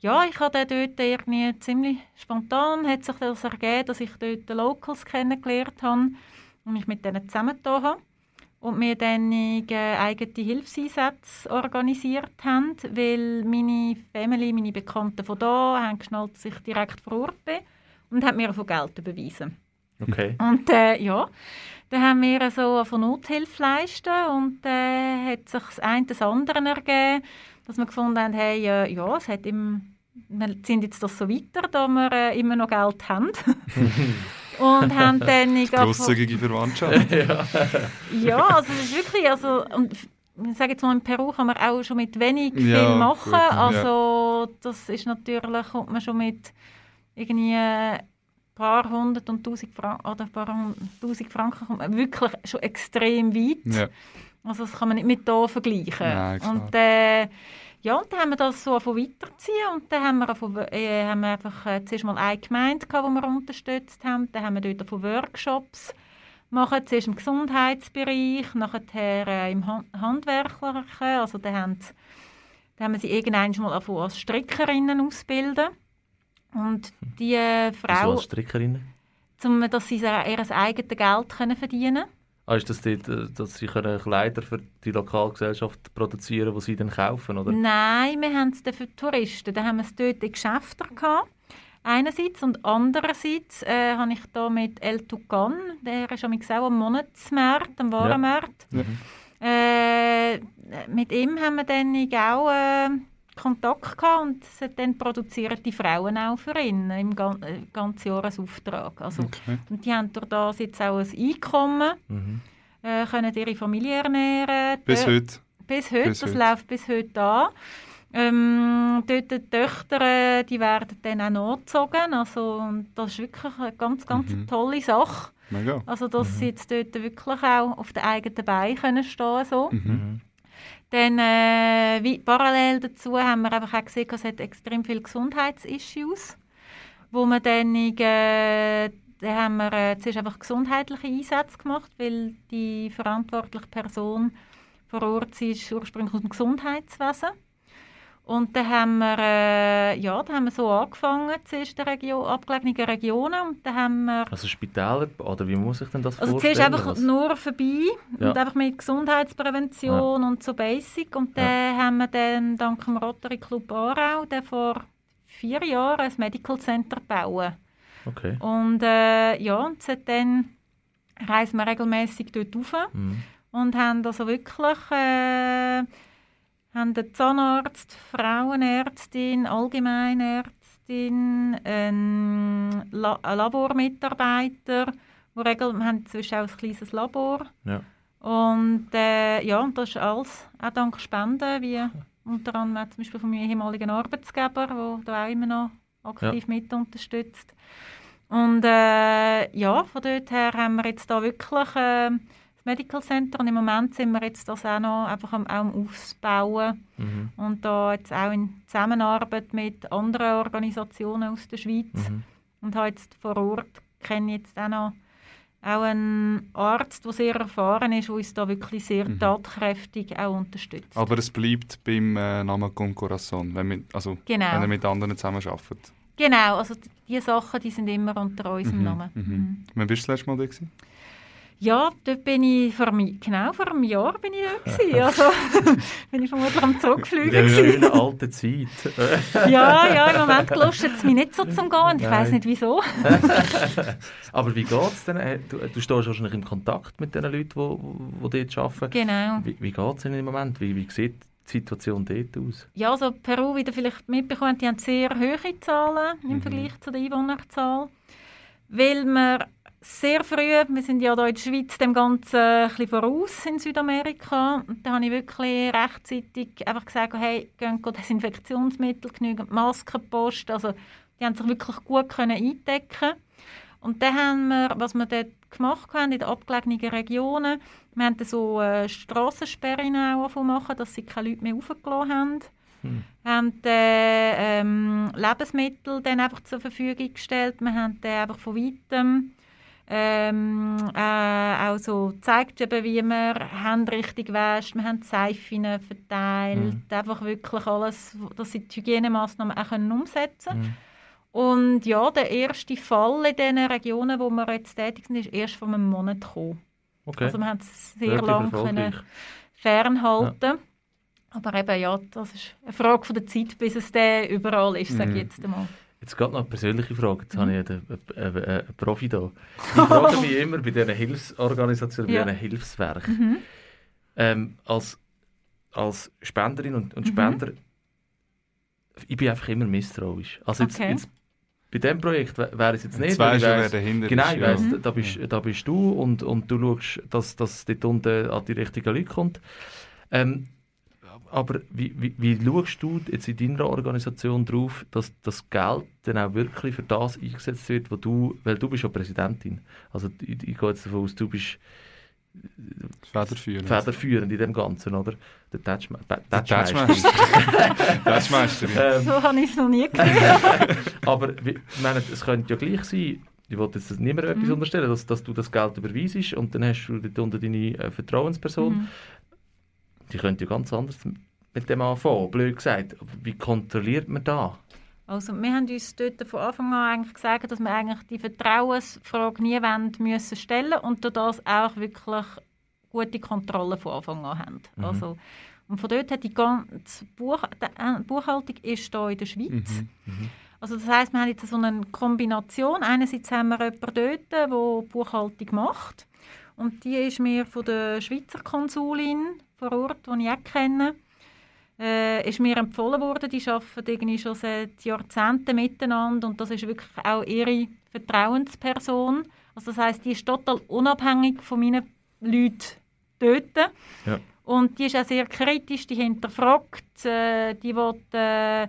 ja, ich habe dort irgendwie ziemlich spontan hat sich das ergeben, dass ich dort die Locals kennengelernt habe und mich mit denen zusammengetan habe. Und wir dann äh, eigene Hilfseinsätze organisiert haben, weil meine Family, meine Bekannten von da haben geschnallt, dass ich direkt vor Ort bin und haben mir von Geld überwiesen. Okay. Und äh, ja, dann haben wir so von Nothilfe leisten und äh, hat sich das eine das andere ergeben, dass wir gefunden haben, hey, äh, ja, es hat im, wir sind jetzt das so weiter, da wir äh, immer noch Geld haben. und haben dann... Ich Grosszügige Verwandtschaft. ja. ja, also es ist wirklich, also, und ich sage jetzt mal, in Peru kann man auch schon mit wenig Ja, viel machen, gut, ja. also das ist natürlich, kommt man schon mit irgendwie ein paar hundert und tausend Franken, oder ein paar tausend Franken kommt man wirklich schon extrem weit. Ja. Also das kann man nicht mit hier vergleichen. Nein, klar. und äh, ja, und dann haben wir das so von weiterziehen und dann haben wir, von, äh, haben wir einfach äh, zuerst mal eine Gemeinde gehabt, die wir unterstützt haben. Dann haben wir dort von Workshops machen, zuerst im Gesundheitsbereich, nachher äh, im Han Handwerklichen. Also dann haben, dann haben wir sie irgendwann mal als Strickerinnen ausbilden. Und die äh, Frau, als Strickerin? um, dass sie ihr eigenes Geld können verdienen können. Ah, ist das dort, äh, dass sie können Kleider für die Lokalgesellschaft produzieren die sie dann kaufen, oder? Nein, wir haben es dann für die Touristen. Da haben wir es dort in Geschäften gehabt. Einerseits und andererseits äh, habe ich da mit El Tucan, der ist auch am Monatsmarkt, am Warenmarkt. Ja. Äh, mit ihm haben wir dann auch äh, Kontakt gehabt und sie- dann produzieren die Frauen auch für ihn im gan äh, ganzen Jahresauftrag. Also, Okay. Und die haben durch das jetzt auch ein Einkommen, Mhm. äh, können ihre Familie ernähren. Bis heute. bis heute, Bis das heute. läuft bis heute an. Ähm, dort die Töchter, äh, die werden dann auch nachgezogen. Also, das ist wirklich eine ganz, ganz Mhm. tolle Sache. Mega. Also, dass sie jetzt dort wirklich auch auf den eigenen Beinen können stehen so. Mhm. Dann, äh, wie, parallel dazu haben wir einfach auch gesehen, es extrem viele Gesundheitsissues, wo man dann, äh, dann haben wir äh, zuerst einfach gesundheitliche Einsätze gemacht, weil die verantwortliche Person vor Ort ist ursprünglich aus dem Gesundheitswesen. Und dann haben wir, äh, ja, dann haben wir so angefangen, zuerst in Region, abgelegenen Regionen. Und dann haben wir Also Spitäler, oder wie muss ich denn das also vorstellen? zuerst einfach nur vorbei Ja. und einfach mit Gesundheitsprävention und so Basic. Und dann haben wir dann dank dem Rotary Club Aarau dann vor vier Jahren ein Medical Center gebaut. Okay. Und äh, ja, und seitdem reisen wir regelmäßig dort rauf Mhm. und haben also wirklich äh, haben den Zahnarzt, Frauenärztin, Allgemeinärztin, einen, La einen Labormitarbeiter, wo regel wir haben inzwischen auch ein kleines Labor. Ja. Und äh, ja, und das ist alles auch dank Spenden, wie unter anderem zum Beispiel von meinem ehemaligen Arbeitsgeber, der da auch immer noch aktiv mit unterstützt. Und äh, ja, von dort her haben wir jetzt da wirklich äh, Medical Center und im Moment sind wir jetzt das auch noch einfach am, auch am Ausbauen Mhm. und da jetzt auch in Zusammenarbeit mit anderen Organisationen aus der Schweiz Mhm. und habe jetzt vor Ort kenne ich jetzt auch noch auch einen Arzt, der sehr erfahren ist, der uns da wirklich sehr Mhm. tatkräftig auch unterstützt. Aber es bleibt beim äh, Namen Con Corazon, wenn, wir, also, Genau. wenn ihr mit anderen zusammenarbeitet. Genau, also die Sachen, die sind immer unter unserem Mhm, Namen. mhm. Mhm. Wann bist du das letzte Mal da? Gewesen? Ja, dort bin ich vor, mi- genau vor einem Jahr bin ich dort gewesen. Also bin ich vermutlich am Zurückfliegen In der gewesen. schönen alten Zeit. Ja, ja, im Moment lustet es mich nicht so zum Gehen und ich weiß nicht wieso. Aber wie geht es denn? Äh, Du, du stehst wahrscheinlich im Kontakt mit den Leuten, die, die dort arbeiten. Genau. Wie, wie geht es ihnen im Moment? Wie, wie sieht die Situation dort aus? Ja, also Peru, wie ihr vielleicht mitbekommen die haben sehr hohe Zahlen im Mhm. Vergleich zu der Einwohnerzahl. Weil wir sehr früh, wir sind ja hier in der Schweiz dem Ganzen ein bisschen voraus in Südamerika. Und da habe ich wirklich rechtzeitig einfach gesagt, hey, gehen Desinfektionsmittel, genügend Masken posten. Also die haben sich wirklich gut können eindecken Und dann haben wir, was wir dort gemacht haben, in den abgelegenen Regionen, wir haben so äh, Strassensperren auch machen, dass sie keine Leute mehr raufgelassen haben. Hm. Wir haben dann, ähm, Lebensmittel dann einfach zur Verfügung gestellt. Wir haben dann einfach von weitem ähm, äh, auch so gezeigt, eben, wie man Hände richtig wäscht. Wir haben Seifen verteilt. Mhm. Einfach wirklich alles, dass sie die Hygienemaßnahmen auch können umsetzen können. Mhm. Und ja, der erste Fall in den Regionen, wo wir jetzt tätig sind, ist erst vor einem Monat gekommen. Okay. Also wir haben es sehr lange fernhalten. Aber eben, ja, das ist eine Frage von der Zeit, bis es dann überall ist, sage ich Mhm. jetzt einmal. Jetzt gerade noch eine persönliche Frage. Jetzt habe ich Mhm. einen, einen, einen, einen Profi da. Ich frage mich immer bei diesen Hilfsorganisationen, bei Ja. diesen Hilfswerken, Mhm. ähm, als, als Spenderin und, und Mhm. Spender, ich bin einfach immer misstrauisch. Also jetzt, Okay. jetzt bei diesem Projekt wär- wäre es jetzt nicht, Jetzt weißt ich du, wer dahinter Genau, ist. ich ja. weiss, Mhm. da, da, bist, da bist du und, und du schaust, dass das dort unten an die richtigen Leute kommt. Ähm, aber wie, wie, wie schaust du jetzt in deiner Organisation darauf, dass das Geld dann auch wirklich für das eingesetzt wird, wo du, weil du bist ja Präsidentin. Also ich, ich gehe jetzt davon aus, du bist Federführend. federführend in dem Ganzen, oder? Der Touchma Der. Touchmeisterin. ähm, So habe ich es noch nie gehört. aber wie, ich meine, es könnte ja gleich sein, ich wollte jetzt niemandem etwas Mhm. unterstellen, dass, dass du das Geld überweisest und dann hast du dort unter deine äh, Vertrauensperson. Mhm. Die könnte ja ganz anders mit dem anfangen, blöd gesagt. Wie kontrolliert man da? Also wir haben uns dort von Anfang an eigentlich gesagt, dass wir eigentlich die Vertrauensfrage nie müssen stellen und durch das auch wirklich gute Kontrolle von Anfang an haben. Mhm. Also, und von dort hat die ganze Buch, die äh, Buchhaltung ist hier in der Schweiz. Mhm. Also das heißt, wir haben jetzt so eine Kombination. Einerseits haben wir jemanden dort, der Buchhaltung macht. Und die ist mir von der Schweizer Konsulin vor Ort, die ich auch kenne, äh, ist mir empfohlen worden. Die arbeiten irgendwie schon seit Jahrzehnten miteinander und das ist wirklich auch ihre Vertrauensperson. Also das heißt, die ist total unabhängig von meinen Leuten dort. Ja. Und die ist auch sehr kritisch, die hinterfragt, äh, die will äh,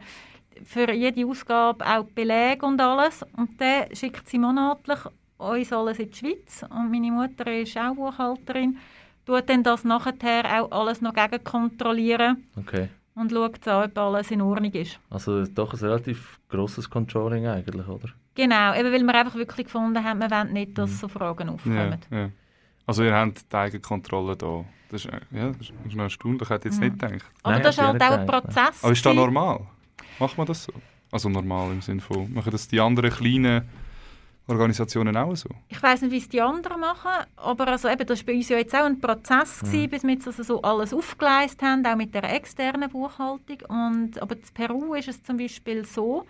für jede Ausgabe auch Belege und alles. Und dann schickt sie monatlich uns alles in die Schweiz. Und meine Mutter ist auch Buchhalterin, tut dann das nachher auch alles noch gegenkontrollieren Okay. und schaut an, ob alles in Ordnung ist. Also doch ein relativ grosses Controlling eigentlich, oder? Genau, eben weil wir einfach wirklich gefunden haben, wir wollen nicht, dass Mhm. so Fragen Ja, aufkommen. ja. Also ihr habt die Eigenkontrolle da. Das ist, äh, ja, das ist noch erstaunlich, ich hätte jetzt Mhm. nicht gedacht. Aber Nein, das ist halt ich auch ein Prozess. Aber ist das normal? Macht man das so? Also normal im Sinne von, machen das die anderen kleinen Organisationen auch so? Ich weiß nicht, wie es die anderen machen, aber also eben, das war bei uns ja jetzt auch ein Prozess, Mhm. gewesen, bis wir jetzt also so alles aufgeleistet haben, auch mit der externen Buchhaltung. Und, aber in Peru ist es zum Beispiel so,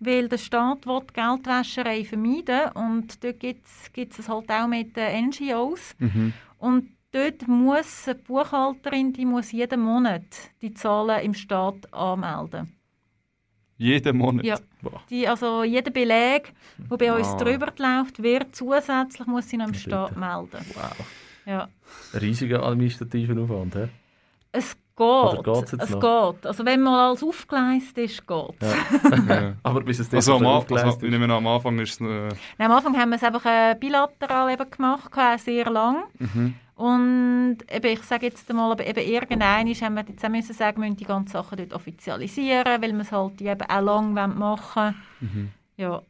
weil der Staat will die Geldwäscherei vermeiden und dort gibt es halt auch mit den NGOs. Mhm. Und dort muss eine Buchhalterin, die muss jeden Monat die Zahlen im Staat anmelden. Jeden Monat? Ja. Boah. Die, also jeder Beleg, der bei uns Ah. drüber läuft, wird zusätzlich muss sie noch im. Staat melden. Wow. Ja. Ein riesiger administrativer Aufwand, hä? Es geht. geht's es noch? geht. Also wenn mal alles aufgeleistet ist, geht es. Ja. Ja. Aber bis es Also, am, so An- aufgeleistet also ich nehme an, am Anfang ist es... Äh, Am Anfang haben wir es einfach äh, bilateral eben gemacht, sehr lang. mhm. Und eben, ich sage jetzt einmal, aber eben irgendwann haben wir jetzt auch müssen sagen, wir müssen die ganzen Sachen dort offizialisieren, weil wir es halt eben auch lang machen wollen. Mhm. Ja.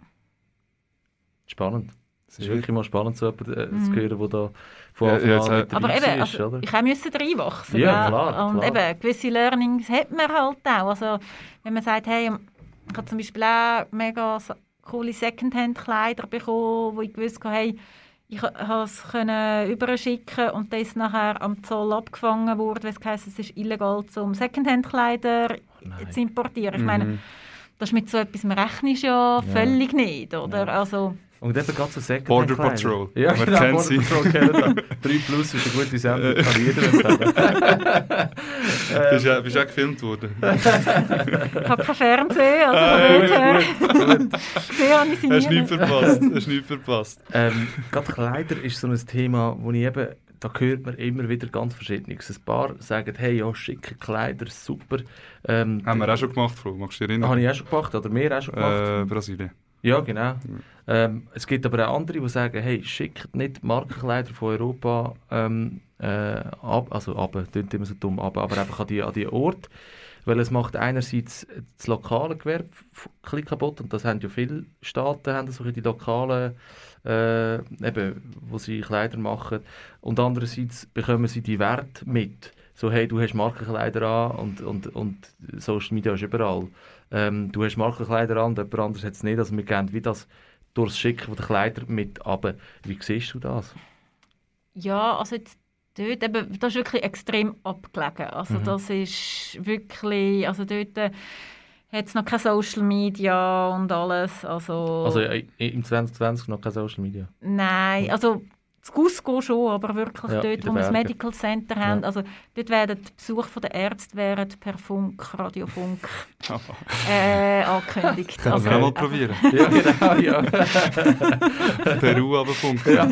Spannend. Es ist wirklich mal spannend, so jemanden äh, Mhm. zu hören, der da von Ja, Anfang ja, an jetzt, mit äh, Aber dabei eben, also, oder? ich müssen reinwachsen. Ja, gell? klar, Und klar. eben, gewisse Learnings hat man halt auch. Also, wenn man sagt, hey, ich habe zum Beispiel auch mega coole Secondhand-Kleider bekommen, wo ich gewusst habe, hey, ich konnte es überschicken und das ist nachher am Zoll abgefangen wurde, weil es heisst, es ist illegal, um Secondhand-Kleider Nein. zu importieren. Ich meine, Mhm. das ist mit so etwas, rechnest ja völlig nicht, oder? Ja. Also, Und eben gerade so Border Patrol. Ja, genau, Border sie? Patrol kennen wir. 3 Plus ist eine gute Sendung, kann jeder empfehlen. Bist du bist du auch gefilmt worden? Ich habe kein Fernsehen, also Ah, gut, dort her gut. Hast du nie. nichts verpasst. Hast du nichts verpasst. Ähm, gerade Kleider ist so ein Thema, wo ich eben, da hört man immer wieder ganz Verschiedenes. Ein paar sagen, hey, ja, schicke Kleider, super. Ähm, Haben wir auch schon gemacht, Flo. Magst du dich erinnern? Habe ich auch schon gemacht, oder wir auch schon gemacht. Äh, Brasilien. Ja, genau. Ähm, es gibt aber auch andere, die sagen, hey, schickt nicht Markenkleider von Europa ähm, äh, ab, also ab, klingt immer so dumm, ab, aber einfach an die, an die Ort, weil es macht einerseits das lokale Gewerbe kaputt und das haben ja viele Staaten, haben so die lokalen, äh, eben, wo sie Kleider machen und andererseits bekommen sie die Werte mit. So, hey, du hast Markenkleider an und, und, und Social Media ist überall. Ähm, du hast Markenkleider an jemand anderes hat es nicht. Also wir gehen wie das durchs Schicken der Kleider mit aber Wie siehst du das? Ja, also jetzt dort, eben, das ist wirklich extrem abgelegen. Also Mhm. das ist wirklich, also dort äh, hat es noch kein Social Media und alles. Also, Also äh, im 2020 noch kein Social Media. nein, also das Cusco schon, aber wirklich Ja, dort, wo wir das. Medical Center haben, Ja. also dort werden die Besuche von der Ärzte werden per Funk, Radiofunk äh, angekündigt. Können wir auch mal probieren. ja, genau, ja. Peru aber funken. ja.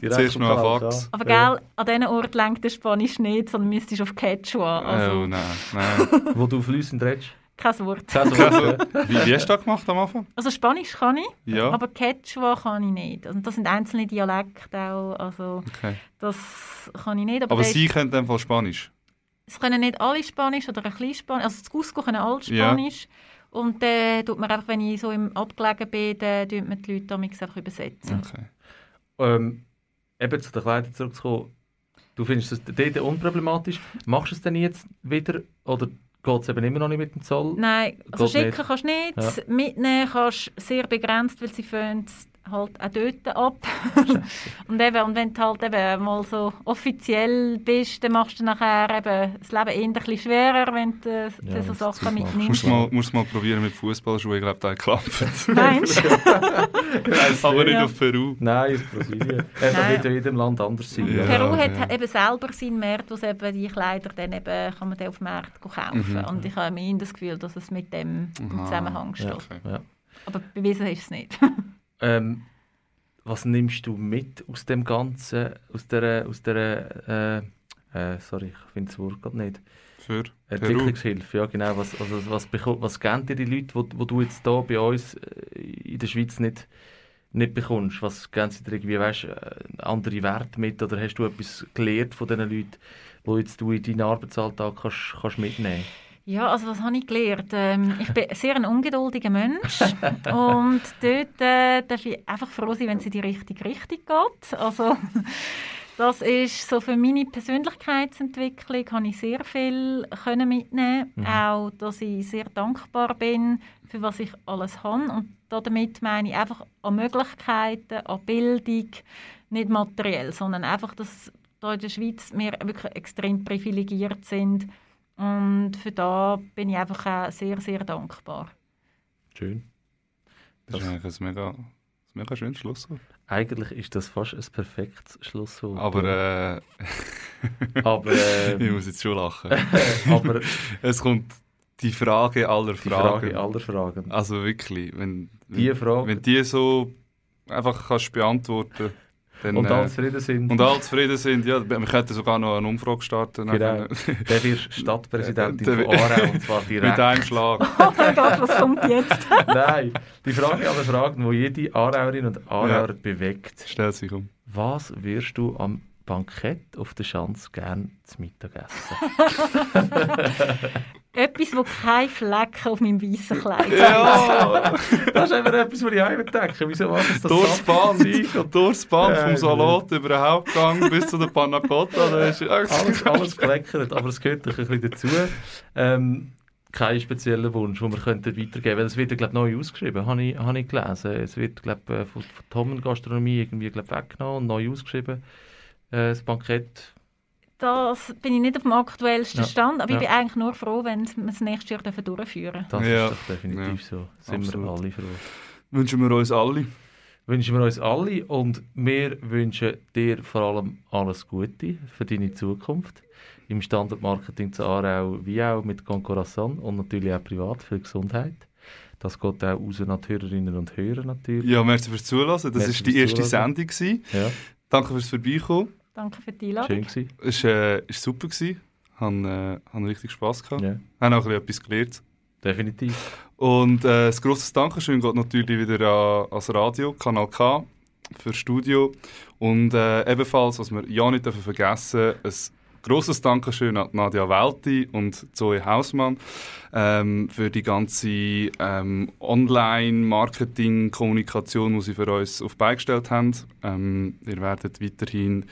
Direkt Zuerst noch ein. Fax. Aber gell, an diesen Ort lenkt der Spanisch nicht, sondern müsstest auf Quechua. Also Oh nein, nein. Wo du fließend redest. Kein Wort. Kein Also, Wort, ja. wie, wie hast du das gemacht am Anfang? Also Spanisch kann ich, Ja. aber Quechua kann ich nicht. Und das sind einzelne Dialekte auch, also Okay. das kann ich nicht. Aber, Aber sie können in dem Fall Spanisch. es können nicht alle Spanisch oder ein bisschen Spanisch. Also das Cusco können alle Ja. Spanisch. Und dann tut man einfach, wenn ich so im Abgelegen bin, dann tut man die Leute damals einfach übersetzen. Okay. Ähm, eben zu den Kleidern zurückzukommen. Du findest es dort unproblematisch. Machst du es denn jetzt wieder oder geht es eben immer noch nicht mit dem Zoll? Nein, also schicken nicht. kannst du nicht, Ja. mitnehmen kannst du sehr begrenzt, weil sie fangen halt auch dort ab. und, eben, und wenn du halt eben mal so offiziell bist, dann machst du nachher eben das Leben eher ein bisschen schwerer, wenn du äh, Ja, so das Sachen. Musst mitnimmst. du mal, musst du mal probieren mit Fußballschuhen, ich glaube, da klappt Meinst du? Aber nicht Ja. auf Peru. Nein, in Brasilien. Das Nein. wird ja in jedem Land anders sein. Ja. Peru hat ja. eben selber seinen Markt, wo eben die Kleider dann eben, kann man dann auf dem Markt kaufen. Mhm. Und ich habe mir das Gefühl, dass es mit dem im. Zusammenhang steht. Ja, Okay. ja. Aber bewiesen ist es nicht. Ähm, was nimmst du mit aus dem Ganzen, aus der, aus der äh, äh, sorry, ich finde das Wort gerade nicht. Für. Entwicklungshilfe, ja genau. Was, also, was, was geben dir die Leute, wo, wo du jetzt hier bei uns äh, in der Schweiz nicht, nicht bekommst? Was geben sie dir irgendwie, weißt, äh, andere Werte mit oder hast du etwas gelernt von diesen Leuten, wo jetzt du in deinen Arbeitsalltag kannst, kannst mitnehmen Ja, also was habe ich gelernt? Ähm, ich bin sehr ein ungeduldiger Mensch und dort äh, darf ich einfach froh sein, wenn es in die richtige Richtung geht. Also das ist so für meine Persönlichkeitsentwicklung habe ich sehr viel können mitnehmen. Mhm. Auch, dass ich sehr dankbar bin für was ich alles habe und damit meine ich einfach an Möglichkeiten, an Bildung, nicht materiell, sondern einfach, dass da in der Schweiz wir wirklich extrem privilegiert sind und für da bin ich einfach auch sehr, sehr dankbar. Schön. Das ist eigentlich ein mega, ein mega schönes Schlusswort. Eigentlich ist das fast ein perfektes Schlusswort. Aber äh, aber, äh, ich muss jetzt schon lachen. aber es kommt die Frage aller die Fragen. Frage aller Fragen. Also wirklich, wenn, Die wenn, Frage. wenn die so einfach kannst beantworten dann, und äh, alle zufrieden sind. und alle zufrieden sind, ja, wir könnten sogar noch eine Umfrage starten. Genau. Der wird Stadtpräsidentin Der- von Aarau und zwar Mit direkt. einem Schlag. Oh mein Gott, was kommt jetzt? Nein, die Frage aller Fragen, die jede Aarauerin und Aarauer bewegt. Stellt sich um. Was wirst du am Bankett auf der Schanze gern zu Mittag essen? Etwas, wo keine Flecken auf meinem weißen Kleid hat. Ja! Das ist einfach etwas, was ich auch denke. Wieso macht es das Durchs Band, Sand- durchs Band vom Salat über den Hauptgang bis zu der Panna Cotta. Ist alles, alles gekleckert, aber es gehört doch ein bisschen dazu. Ähm, kein spezieller Wunsch, den wir könnten weitergeben könnten. Es wird, ja, glaub, neu ausgeschrieben, habe ich, habe ich gelesen. Es wird glaub, äh, von, von Tommen Gastronomie irgendwie glaub, weggenommen und neu ausgeschrieben. Äh, das Bankett. Das bin ich nicht auf dem aktuellsten Ja. Stand, aber Ja. ich bin eigentlich nur froh, wenn wir es nächstes Jahr durchführen dürfen. Das Ja. ist doch definitiv so. Sind Absolut. wir alle froh. Wünschen wir uns alle. wünschen wir uns alle und wir wünschen dir vor allem alles Gute für deine Zukunft im Standardmarketing zu Aarau wie auch mit Concorazon und natürlich auch privat für die Gesundheit. Das geht auch raus an die Hörerinnen und Hörer natürlich. Ja, merci fürs Zuhören. Das war die erste Zuhören. Sendung. gewesen. Ja, Danke fürs Vorbeikommen. Danke für die Einladung. schön gewesen. Es war äh, ist super. Gewesen. Haben, äh, haben richtig Spass gehabt. Ja, Haben auch ein bisschen etwas gelernt. definitiv. Und äh, ein grosses Dankeschön geht natürlich wieder an, ans Radio, Kanal K, für das Studio. Und äh, ebenfalls, was wir ja nicht dürfen vergessen ein grosses Dankeschön an Nadia Welti und Zoe Hausmann ähm, für die ganze ähm, Online-Marketing-Kommunikation, die sie für uns auf beigestellt haben. Ähm, ihr werdet weiterhin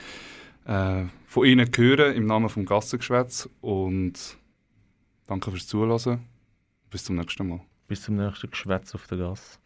äh, von ihnen hören im Namen vom Gassengeschwätz und danke fürs Zuhören. Bis zum nächsten Mal. Bis zum nächsten Geschwätz auf der Gasse.